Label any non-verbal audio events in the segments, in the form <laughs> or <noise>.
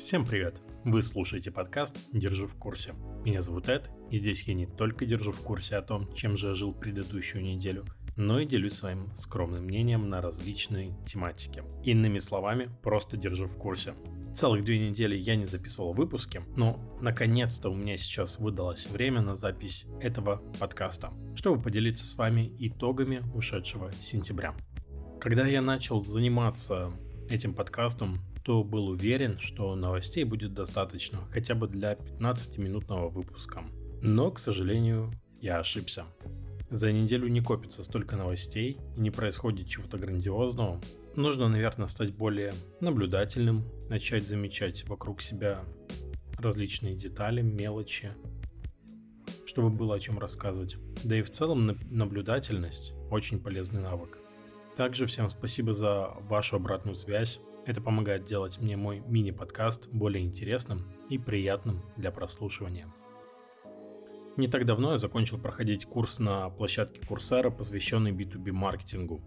Всем привет! Вы слушаете подкаст «Держу в курсе». Меня зовут Эд, и здесь я не только держу в курсе о том, чем же я жил предыдущую неделю, но и делюсь своим скромным мнением на различные тематики. Иными словами, просто держу в курсе. Целых две недели я не записывал выпуски, но наконец-то у меня сейчас выдалось время на запись этого подкаста, чтобы поделиться с вами итогами ушедшего сентября. Когда я начал заниматься этим подкастом, то был уверен, что новостей будет достаточно хотя бы для 15-минутного выпуска. Но, к сожалению, я ошибся. За неделю не копится столько новостей и не происходит чего-то грандиозного. Нужно, наверное, стать более наблюдательным, начать замечать вокруг себя различные детали, мелочи, чтобы было о чем рассказывать. Да и в целом наблюдательность очень полезный навык. Также всем спасибо за вашу обратную связь. Это помогает делать мне мой мини-подкаст более интересным и приятным для прослушивания. Не так давно я закончил проходить курс на площадке Курсера, посвященный B2B маркетингу.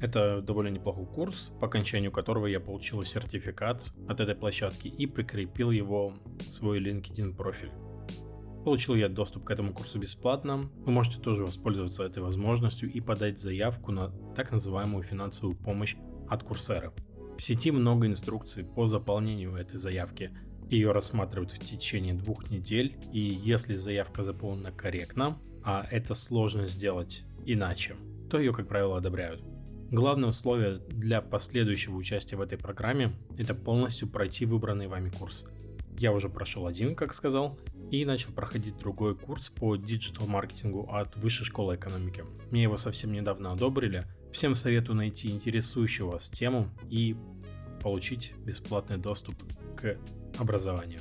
Это довольно неплохой курс, по окончанию которого я получил сертификат от этой площадки и прикрепил его в свой LinkedIn профиль. Получил я доступ к этому курсу бесплатно. Вы можете тоже воспользоваться этой возможностью и подать заявку на так называемую финансовую помощь от Курсера. В сети много инструкций по заполнению этой заявки. Ее рассматривают в течение двух недель, и если заявка заполнена корректно, а это сложно сделать иначе, то ее, как правило, одобряют. Главное условие для последующего участия в этой программе – это полностью пройти выбранный вами курс. Я уже прошел один, как сказал, и начал проходить другой курс по диджитал-маркетингу от Высшей школы экономики. Мне его совсем недавно одобрили. Всем советую найти интересующую вас тему и получить бесплатный доступ к образованию.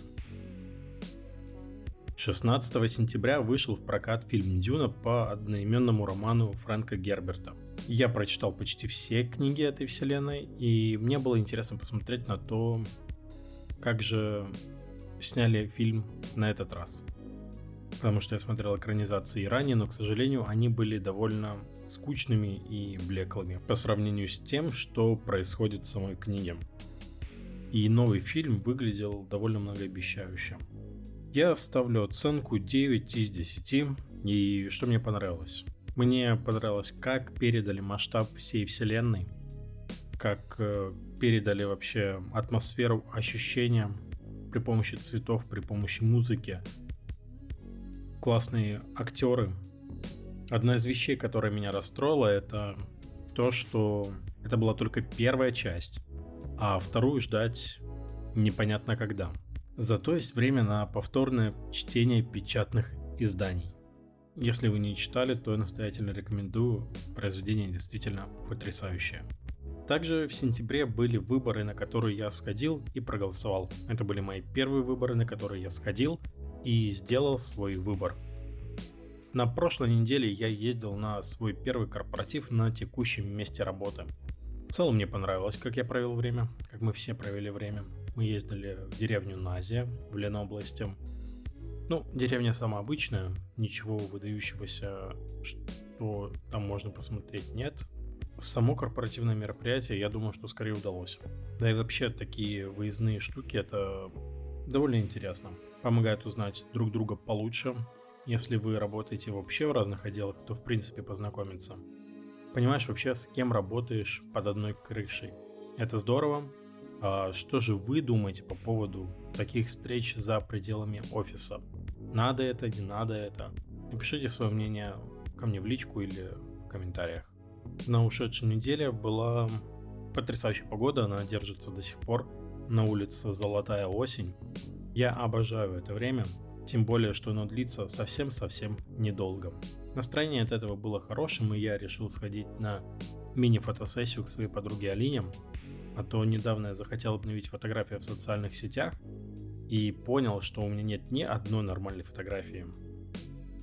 16 сентября вышел в прокат фильм «Дюна» по одноименному роману Фрэнка Герберта. Я прочитал почти все книги этой вселенной, и мне было интересно посмотреть на то, как же сняли фильм на этот раз. Потому что я смотрел экранизации ранее, но, к сожалению, они были довольно скучными и блеклыми по сравнению с тем, что происходит в самой книге. И новый фильм выглядел довольно многообещающе. Я вставлю оценку 9 из 10. И что мне понравилось? Мне понравилось, как передали масштаб всей вселенной, как э, передали вообще атмосферу, ощущения при помощи цветов, при помощи музыки. Классные актеры. Одна из вещей, которая меня расстроила, это то, что это была только первая часть, а вторую ждать непонятно когда. Зато есть время на повторное чтение печатных изданий. Если вы не читали, то я настоятельно рекомендую. Произведение действительно потрясающее. Также в сентябре были выборы, на которые я сходил и проголосовал. Это были мои первые выборы, на которые я сходил и сделал свой выбор. На прошлой неделе я ездил на свой первый корпоратив на текущем месте работы. В целом мне понравилось, как я провел время, как мы все провели время. Мы ездили в деревню Назия в Ленобласти. Ну, деревня самая обычная, ничего выдающегося, что там можно посмотреть нет. Само корпоративное мероприятие, я думаю, что скорее удалось. Да и вообще такие выездные штуки, это довольно интересно. Помогает узнать друг друга получше. Если вы работаете вообще в разных отделах, то в принципе познакомиться. Понимаешь вообще, с кем работаешь под одной крышей. Это здорово. А что же вы думаете по поводу таких встреч за пределами офиса? Надо это, не надо это? Напишите свое мнение ко мне в личку или в комментариях. На ушедшей неделе была потрясающая погода, она держится до сих пор. На улице золотая осень. Я обожаю это время, тем более, что оно длится совсем-совсем недолго. Настроение от этого было хорошим, и я решил сходить на мини-фотосессию к своей подруге Алине. А то недавно я захотел обновить фотографию в социальных сетях и понял, что у меня нет ни одной нормальной фотографии.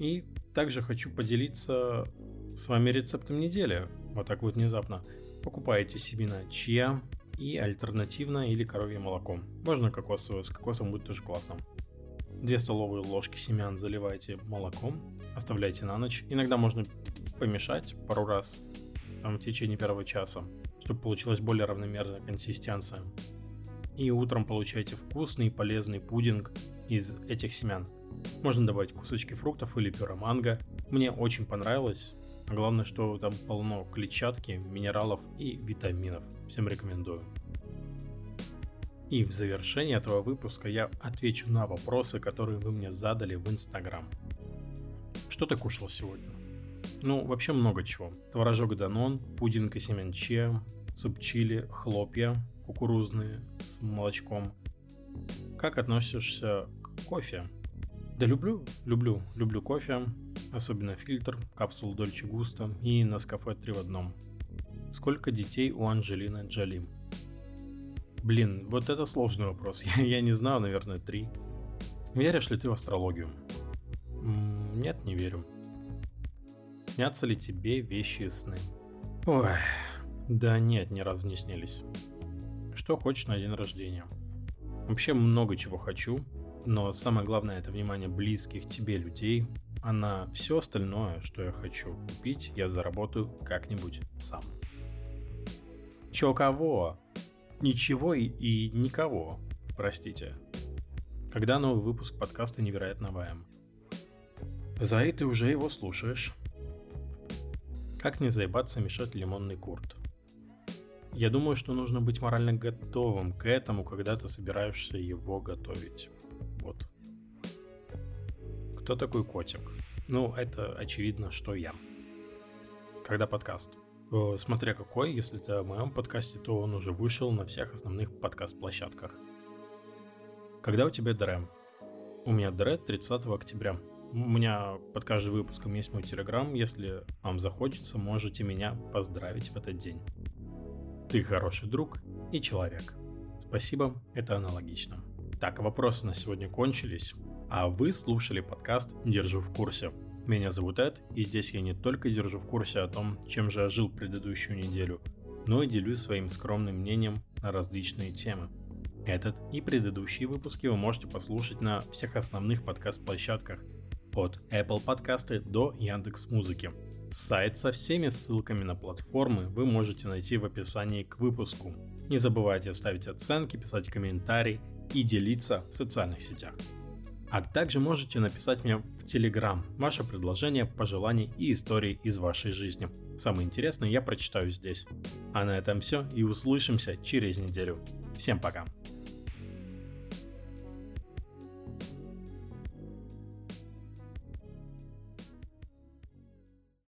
И также хочу поделиться с вами рецептом недели. Вот так вот внезапно. Покупаете семена чья и альтернативно или коровье молоко. Можно кокосовое, с кокосом будет тоже классно. 2 столовые ложки семян заливайте молоком, оставляйте на ночь. Иногда можно помешать пару раз там, в течение первого часа, чтобы получилась более равномерная консистенция. и утром получаете вкусный и полезный пудинг из этих семян. Можно добавить кусочки фруктов или пюре манго. Мне очень понравилось. А главное, что там полно клетчатки, минералов и витаминов. Всем рекомендую. И в завершении этого выпуска я отвечу на вопросы, которые вы мне задали в Инстаграм. Что ты кушал сегодня? Ну, вообще много чего. Творожок Данон, пудинг из семян чиа, суп чили, хлопья кукурузные с молочком. Как относишься к кофе? Да люблю, люблю, люблю кофе, особенно фильтр, капсул Дольче Густа и Наскафе 3 в одном. Сколько детей у Анджелины Джоли? Блин, вот это сложный вопрос. <laughs> Я, я не знаю, наверное, три. Веришь ли ты в астрологию? Нет, не верю. Снятся ли тебе вещи и сны? Ой, да нет, ни разу не снились. Что хочешь на день рождения? Вообще много чего хочу, но самое главное это внимание близких тебе людей, а на все остальное, что я хочу купить, я заработаю как-нибудь сам. Чё кого? Ничего и, никого, простите. Когда новый выпуск подкаста «Невероятно ВМ»? Зай, ты уже его слушаешь. Как не заебаться мешать лимонный курт? Я думаю, что нужно быть морально готовым к этому, когда ты собираешься его готовить. Вот. Кто такой котик? Ну, это очевидно, что я. Когда подкаст? Э, смотря какой, если это в моем подкасте, то он уже вышел на всех основных подкаст-площадках. Когда у тебя ДР? У меня ДР 30 октября. У меня под каждым выпуском есть мой телеграм. Если вам захочется, можете меня поздравить в этот день. Ты хороший друг и человек. Спасибо, это аналогично. Так, вопросы на сегодня кончились, а вы слушали подкаст «Держу в курсе». Меня зовут Эд, и здесь я не только держу в курсе о том, чем же я жил предыдущую неделю, но и делюсь своим скромным мнением на различные темы. Этот и предыдущие выпуски вы можете послушать на всех основных подкаст-площадках, от Apple подкасты до Яндекс Музыки. Сайт со всеми ссылками на платформы вы можете найти в описании к выпуску. Не забывайте ставить оценки, писать комментарии и делиться в социальных сетях. А также можете написать мне в Телеграм ваше предложение, пожелания и истории из вашей жизни. Самое интересное я прочитаю здесь. А на этом все и услышимся через неделю. Всем пока!